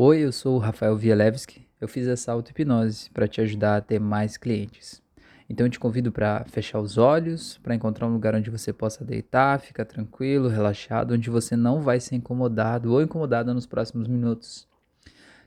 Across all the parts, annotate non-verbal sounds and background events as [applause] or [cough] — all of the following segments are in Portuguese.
Oi, eu sou o Rafael Vielewski. Eu fiz essa auto-hipnose para te ajudar a ter mais clientes. Então eu te convido para fechar os olhos, para encontrar um lugar onde você possa deitar, ficar tranquilo, relaxado, onde você não vai ser incomodado ou incomodada nos próximos minutos.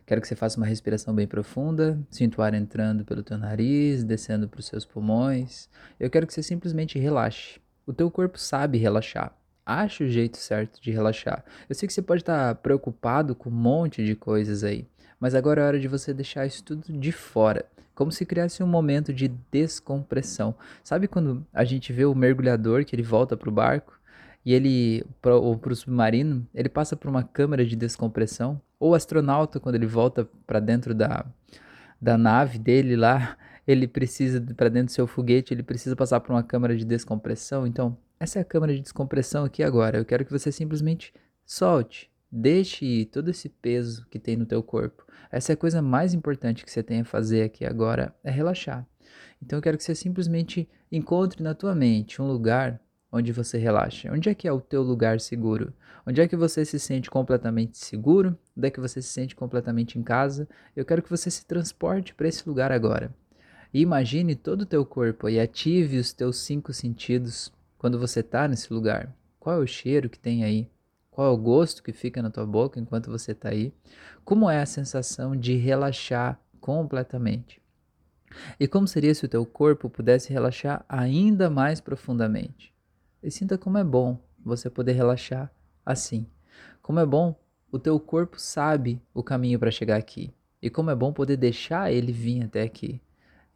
Quero que você faça uma respiração bem profunda, sinta o ar entrando pelo teu nariz, descendo para os seus pulmões. Eu quero que você simplesmente relaxe. O teu corpo sabe relaxar. Ache o jeito certo de relaxar. Eu sei que você pode estar preocupado com um monte de coisas aí, mas agora é hora de você deixar isso tudo de fora, como se criasse um momento de descompressão. Sabe quando a gente vê o mergulhador que ele volta para o barco e ele ou para o submarino, ele passa por uma câmara de descompressão, ou o astronauta quando ele volta para dentro da, da nave dele lá, ele precisa para dentro do seu foguete, ele precisa passar por uma câmara de descompressão. Então, essa é a câmara de descompressão aqui agora. Eu quero que você simplesmente solte, deixe ir todo esse peso que tem no teu corpo. Essa é a coisa mais importante que você tem a fazer aqui agora, é relaxar. Então eu quero que você simplesmente encontre na tua mente um lugar onde você relaxa. Onde é que é o teu lugar seguro? Onde é que você se sente completamente seguro? Onde é que você se sente completamente em casa? Eu quero que você se transporte para esse lugar agora. E imagine todo o teu corpo e ative os teus cinco sentidos quando você está nesse lugar? Qual é o cheiro que tem aí? Qual é o gosto que fica na tua boca enquanto você está aí? Como é a sensação de relaxar completamente? E como seria se o teu corpo pudesse relaxar ainda mais profundamente? E sinta como é bom você poder relaxar assim. Como é bom o teu corpo sabe o caminho para chegar aqui. E como é bom poder deixar ele vir até aqui.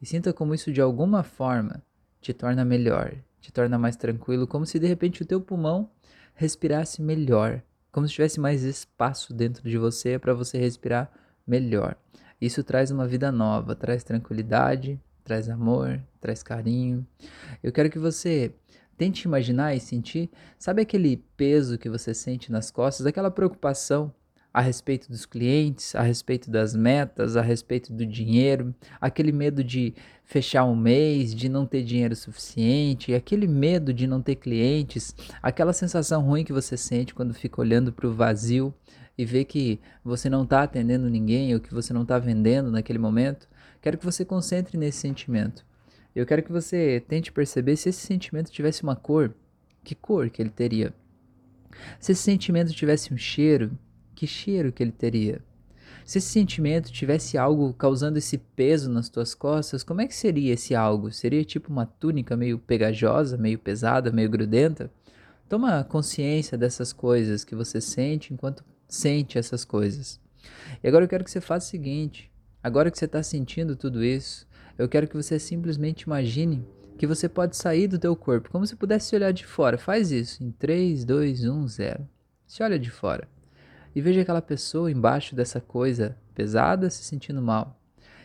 E sinta como isso de alguma forma te torna melhor, te torna mais tranquilo, como se de repente o teu pulmão respirasse melhor, como se tivesse mais espaço dentro de você para você respirar melhor. Isso traz uma vida nova, traz tranquilidade, traz amor, traz carinho. Eu quero que você tente imaginar e sentir, sabe aquele peso que você sente nas costas, aquela preocupação a respeito dos clientes, a respeito das metas, a respeito do dinheiro, aquele medo de fechar um mês, de não ter dinheiro suficiente, aquele medo de não ter clientes, aquela sensação ruim que você sente quando fica olhando para o vazio e vê que você não está atendendo ninguém ou que você não está vendendo naquele momento. Quero que você concentre nesse sentimento. Eu quero que você tente perceber se esse sentimento tivesse uma cor, que cor que ele teria? Se esse sentimento tivesse um cheiro, que cheiro que ele teria? Se esse sentimento tivesse algo causando esse peso nas tuas costas, como é que seria esse algo? Seria tipo uma túnica meio pegajosa, meio pesada, meio grudenta? Toma consciência dessas coisas que você sente enquanto sente essas coisas. E agora eu quero que você faça o seguinte: agora que você está sentindo tudo isso, eu quero que você simplesmente imagine que você pode sair do teu corpo, como se pudesse olhar de fora. Faz isso em 3, 2, 1, 0. Se olha de fora e veja aquela pessoa embaixo dessa coisa pesada se sentindo mal.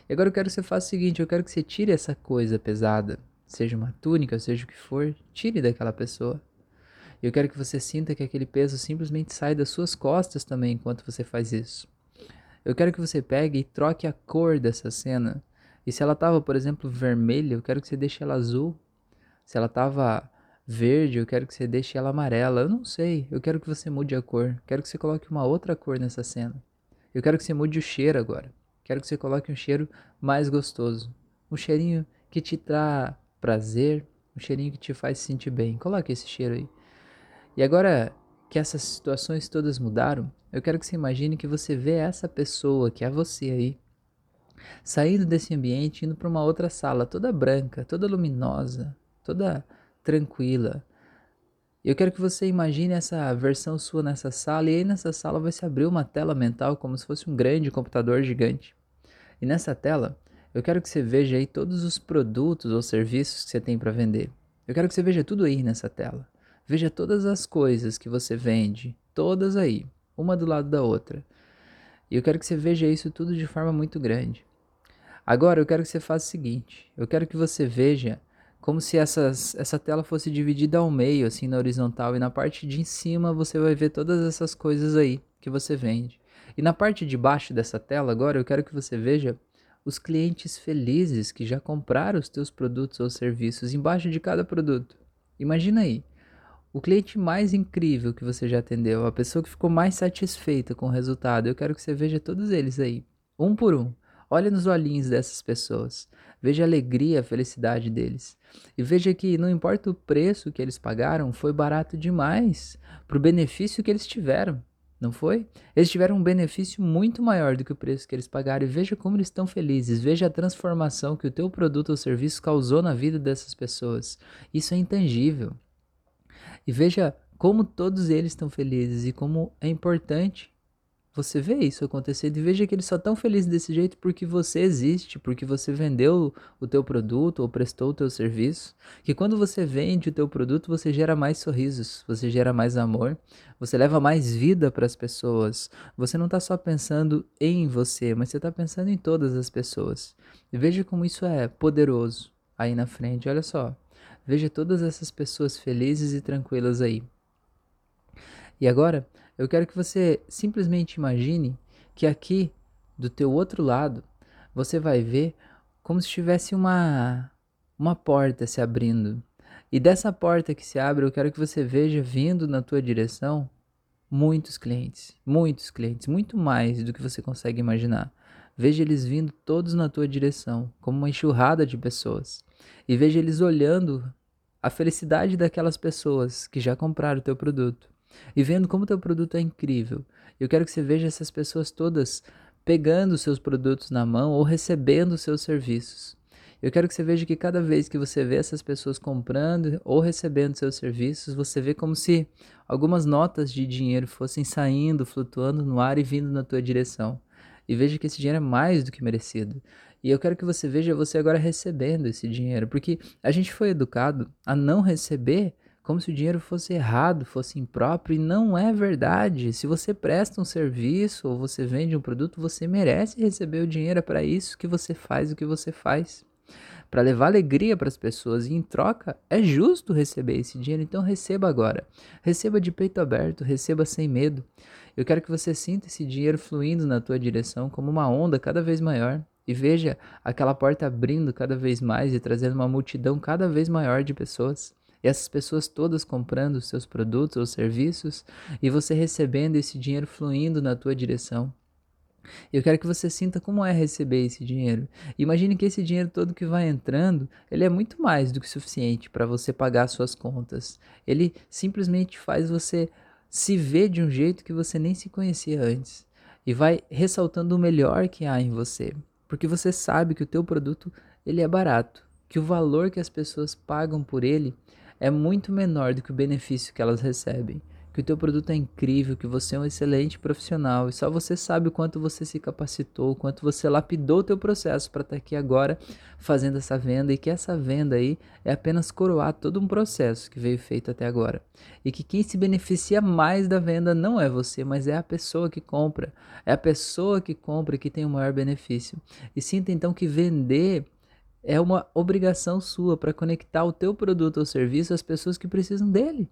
E agora eu quero que você faça o seguinte: eu quero que você tire essa coisa pesada, seja uma túnica, seja o que for, tire daquela pessoa. E eu quero que você sinta que aquele peso simplesmente sai das suas costas também enquanto você faz isso. Eu quero que você pegue e troque a cor dessa cena. E se ela estava, por exemplo, vermelha, eu quero que você deixe ela azul. Se ela estava verde, eu quero que você deixe ela amarela. Eu não sei, eu quero que você mude a cor. Quero que você coloque uma outra cor nessa cena. Eu quero que você mude o cheiro agora. Quero que você coloque um cheiro mais gostoso. Um cheirinho que te traz prazer, um cheirinho que te faz se sentir bem. Coloque esse cheiro aí. E agora que essas situações todas mudaram, eu quero que você imagine que você vê essa pessoa, que é você aí, saindo desse ambiente, indo para uma outra sala, toda branca, toda luminosa, toda tranquila. Eu quero que você imagine essa versão sua nessa sala, e aí nessa sala vai se abrir uma tela mental como se fosse um grande computador gigante. E nessa tela, eu quero que você veja aí todos os produtos ou serviços que você tem para vender. Eu quero que você veja tudo aí nessa tela. Veja todas as coisas que você vende, todas aí, uma do lado da outra. E eu quero que você veja isso tudo de forma muito grande. Agora eu quero que você faça o seguinte: eu quero que você veja como se essas, essa tela fosse dividida ao meio, assim, na horizontal, e na parte de cima você vai ver todas essas coisas aí que você vende. E na parte de baixo dessa tela, agora, eu quero que você veja os clientes felizes que já compraram os teus produtos ou serviços embaixo de cada produto. Imagina aí, o cliente mais incrível que você já atendeu, a pessoa que ficou mais satisfeita com o resultado. Eu quero que você veja todos eles aí, um por um. Olha nos olhinhos dessas pessoas. Veja a alegria, a felicidade deles. E veja que não importa o preço que eles pagaram, foi barato demais para o benefício que eles tiveram. Não foi? Eles tiveram um benefício muito maior do que o preço que eles pagaram. E veja como eles estão felizes. Veja a transformação que o teu produto ou serviço causou na vida dessas pessoas. Isso é intangível. E veja como todos eles estão felizes e como é importante você vê isso acontecendo e veja que eles só estão felizes desse jeito porque você existe, porque você vendeu o teu produto ou prestou o teu serviço. Que quando você vende o teu produto, você gera mais sorrisos, você gera mais amor, você leva mais vida para as pessoas. Você não está só pensando em você, mas você está pensando em todas as pessoas. E veja como isso é poderoso aí na frente. Olha só, veja todas essas pessoas felizes e tranquilas aí. E agora, eu quero que você simplesmente imagine que aqui do teu outro lado você vai ver como se tivesse uma uma porta se abrindo. E dessa porta que se abre, eu quero que você veja vindo na tua direção muitos clientes, muitos clientes, muito mais do que você consegue imaginar. Veja eles vindo todos na tua direção, como uma enxurrada de pessoas. E veja eles olhando a felicidade daquelas pessoas que já compraram o teu produto e vendo como teu produto é incrível. Eu quero que você veja essas pessoas todas pegando seus produtos na mão ou recebendo seus serviços. Eu quero que você veja que cada vez que você vê essas pessoas comprando ou recebendo seus serviços, você vê como se algumas notas de dinheiro fossem saindo, flutuando no ar e vindo na tua direção. E veja que esse dinheiro é mais do que merecido. E eu quero que você veja você agora recebendo esse dinheiro, porque a gente foi educado a não receber como se o dinheiro fosse errado, fosse impróprio, e não é verdade. Se você presta um serviço ou você vende um produto, você merece receber o dinheiro é para isso que você faz o que você faz. Para levar alegria para as pessoas e em troca é justo receber esse dinheiro, então receba agora. Receba de peito aberto, receba sem medo. Eu quero que você sinta esse dinheiro fluindo na tua direção como uma onda cada vez maior e veja aquela porta abrindo cada vez mais e trazendo uma multidão cada vez maior de pessoas. E essas pessoas todas comprando seus produtos ou serviços e você recebendo esse dinheiro fluindo na tua direção. Eu quero que você sinta como é receber esse dinheiro. Imagine que esse dinheiro todo que vai entrando, ele é muito mais do que suficiente para você pagar suas contas. Ele simplesmente faz você se ver de um jeito que você nem se conhecia antes e vai ressaltando o melhor que há em você, porque você sabe que o teu produto ele é barato, que o valor que as pessoas pagam por ele é muito menor do que o benefício que elas recebem. Que o teu produto é incrível, que você é um excelente profissional e só você sabe o quanto você se capacitou, o quanto você lapidou o teu processo para estar aqui agora fazendo essa venda e que essa venda aí é apenas coroar todo um processo que veio feito até agora. E que quem se beneficia mais da venda não é você, mas é a pessoa que compra. É a pessoa que compra que tem o maior benefício. E sinta então que vender é uma obrigação sua para conectar o teu produto ou serviço às pessoas que precisam dele.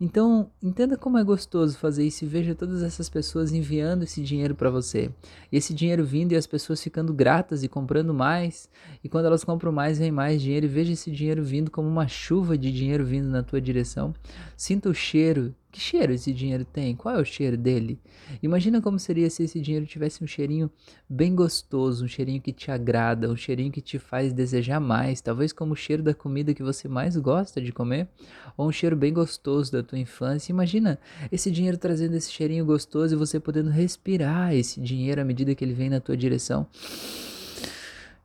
Então, entenda como é gostoso fazer isso e veja todas essas pessoas enviando esse dinheiro para você. Esse dinheiro vindo e as pessoas ficando gratas e comprando mais. E quando elas compram mais, vem mais dinheiro. E veja esse dinheiro vindo como uma chuva de dinheiro vindo na tua direção. Sinta o cheiro que cheiro esse dinheiro tem? Qual é o cheiro dele? Imagina como seria se esse dinheiro tivesse um cheirinho bem gostoso, um cheirinho que te agrada, um cheirinho que te faz desejar mais, talvez como o cheiro da comida que você mais gosta de comer, ou um cheiro bem gostoso da tua infância. Imagina esse dinheiro trazendo esse cheirinho gostoso e você podendo respirar esse dinheiro à medida que ele vem na tua direção.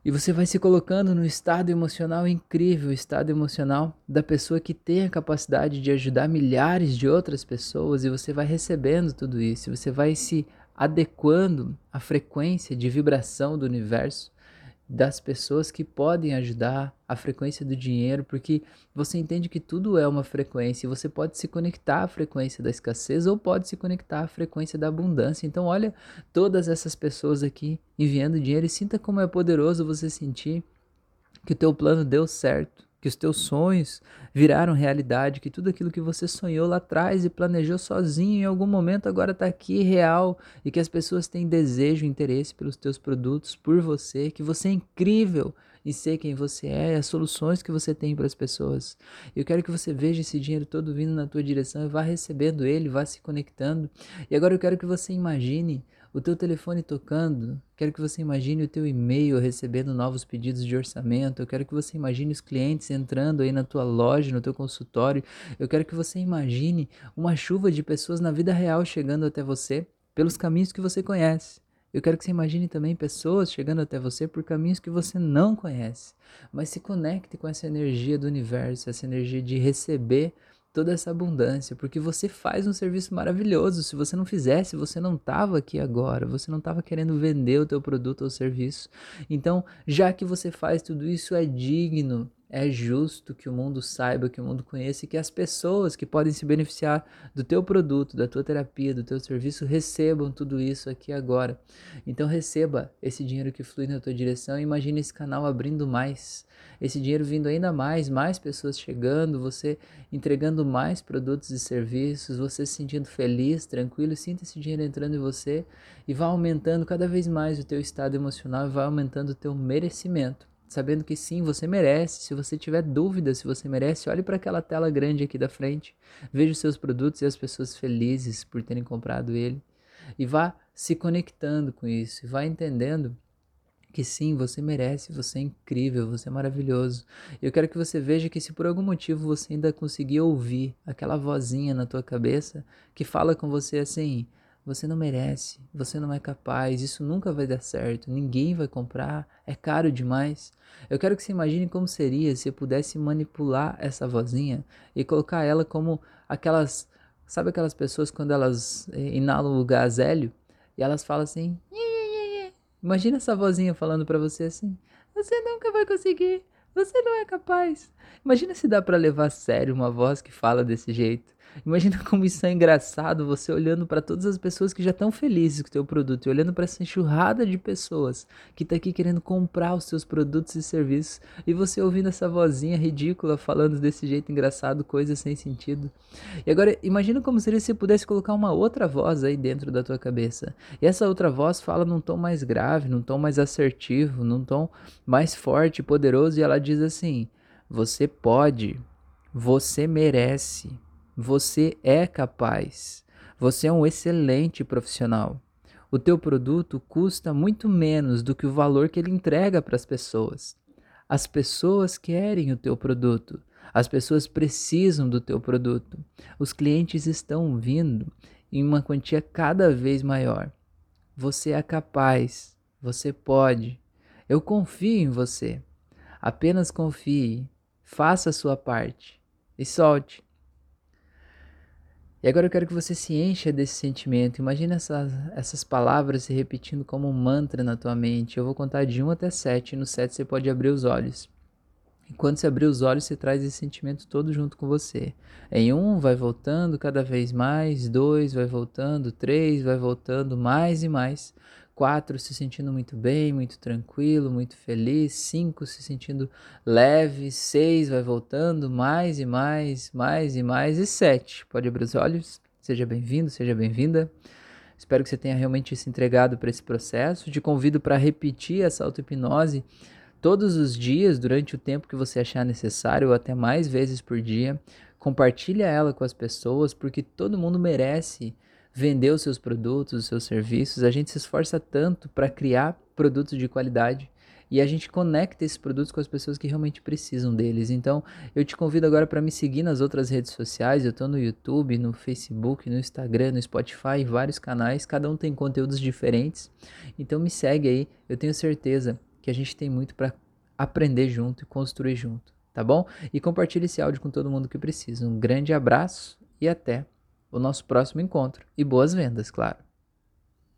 E você vai se colocando no estado emocional incrível, estado emocional da pessoa que tem a capacidade de ajudar milhares de outras pessoas e você vai recebendo tudo isso, você vai se adequando à frequência de vibração do universo das pessoas que podem ajudar a frequência do dinheiro, porque você entende que tudo é uma frequência e você pode se conectar à frequência da escassez ou pode se conectar à frequência da abundância. Então, olha todas essas pessoas aqui enviando dinheiro e sinta como é poderoso você sentir que o teu plano deu certo, que os teus sonhos viraram realidade, que tudo aquilo que você sonhou lá atrás e planejou sozinho em algum momento agora está aqui real e que as pessoas têm desejo, interesse pelos teus produtos, por você, que você é incrível em ser quem você é, as soluções que você tem para as pessoas. Eu quero que você veja esse dinheiro todo vindo na tua direção e vá recebendo ele, vá se conectando. E agora eu quero que você imagine o teu telefone tocando, quero que você imagine o teu e-mail recebendo novos pedidos de orçamento, eu quero que você imagine os clientes entrando aí na tua loja, no teu consultório, eu quero que você imagine uma chuva de pessoas na vida real chegando até você pelos caminhos que você conhece. Eu quero que você imagine também pessoas chegando até você por caminhos que você não conhece, mas se conecte com essa energia do universo, essa energia de receber toda essa abundância, porque você faz um serviço maravilhoso. Se você não fizesse, você não estava aqui agora, você não estava querendo vender o teu produto ou serviço. Então, já que você faz tudo isso, é digno é justo que o mundo saiba, que o mundo conheça e que as pessoas que podem se beneficiar do teu produto, da tua terapia, do teu serviço recebam tudo isso aqui agora. Então receba esse dinheiro que flui na tua direção e imagine esse canal abrindo mais, esse dinheiro vindo ainda mais, mais pessoas chegando, você entregando mais produtos e serviços, você se sentindo feliz, tranquilo, sinta esse dinheiro entrando em você e vá aumentando cada vez mais o teu estado emocional e vai aumentando o teu merecimento sabendo que sim, você merece. Se você tiver dúvida se você merece, olhe para aquela tela grande aqui da frente, veja os seus produtos e as pessoas felizes por terem comprado ele e vá se conectando com isso e vá entendendo que sim, você merece, você é incrível, você é maravilhoso. Eu quero que você veja que se por algum motivo você ainda conseguir ouvir aquela vozinha na tua cabeça que fala com você assim: você não merece, você não é capaz, isso nunca vai dar certo, ninguém vai comprar, é caro demais. Eu quero que você imagine como seria se eu pudesse manipular essa vozinha e colocar ela como aquelas, sabe aquelas pessoas quando elas eh, inalam o gás hélio e elas falam assim: Imagina essa vozinha falando para você assim: Você nunca vai conseguir, você não é capaz. Imagina se dá para levar a sério uma voz que fala desse jeito. Imagina [laughs] como isso é engraçado, você olhando para todas as pessoas que já estão felizes com o teu produto e olhando para essa enxurrada de pessoas que está aqui querendo comprar os seus produtos e serviços e você ouvindo essa vozinha ridícula falando desse jeito engraçado, coisas sem sentido. E agora imagina como seria se pudesse colocar uma outra voz aí dentro da tua cabeça. E essa outra voz fala num tom mais grave, num tom mais assertivo, num tom mais forte poderoso e ela diz assim: "Você pode, você merece, você é capaz. Você é um excelente profissional. O teu produto custa muito menos do que o valor que ele entrega para as pessoas. As pessoas querem o teu produto. As pessoas precisam do teu produto. Os clientes estão vindo em uma quantia cada vez maior. Você é capaz. Você pode. Eu confio em você. Apenas confie. Faça a sua parte e solte. E agora eu quero que você se encha desse sentimento. Imagina essas, essas palavras se repetindo como um mantra na tua mente. Eu vou contar de 1 até 7. E no 7 você pode abrir os olhos. E quando você abrir os olhos, você traz esse sentimento todo junto com você. Em um, vai voltando cada vez mais. Dois, vai voltando. Três, vai voltando mais e mais. 4 se sentindo muito bem, muito tranquilo, muito feliz, 5 se sentindo leve, 6 vai voltando mais e mais, mais e mais, e 7 pode abrir os olhos, seja bem-vindo, seja bem-vinda. Espero que você tenha realmente se entregado para esse processo. Te convido para repetir essa auto-hipnose todos os dias, durante o tempo que você achar necessário, ou até mais vezes por dia. Compartilha ela com as pessoas, porque todo mundo merece vender os seus produtos, os seus serviços. A gente se esforça tanto para criar produtos de qualidade e a gente conecta esses produtos com as pessoas que realmente precisam deles. Então, eu te convido agora para me seguir nas outras redes sociais. Eu estou no YouTube, no Facebook, no Instagram, no Spotify, vários canais. Cada um tem conteúdos diferentes. Então, me segue aí. Eu tenho certeza que a gente tem muito para aprender junto e construir junto, tá bom? E compartilhe esse áudio com todo mundo que precisa. Um grande abraço e até o nosso próximo encontro. E boas vendas, claro!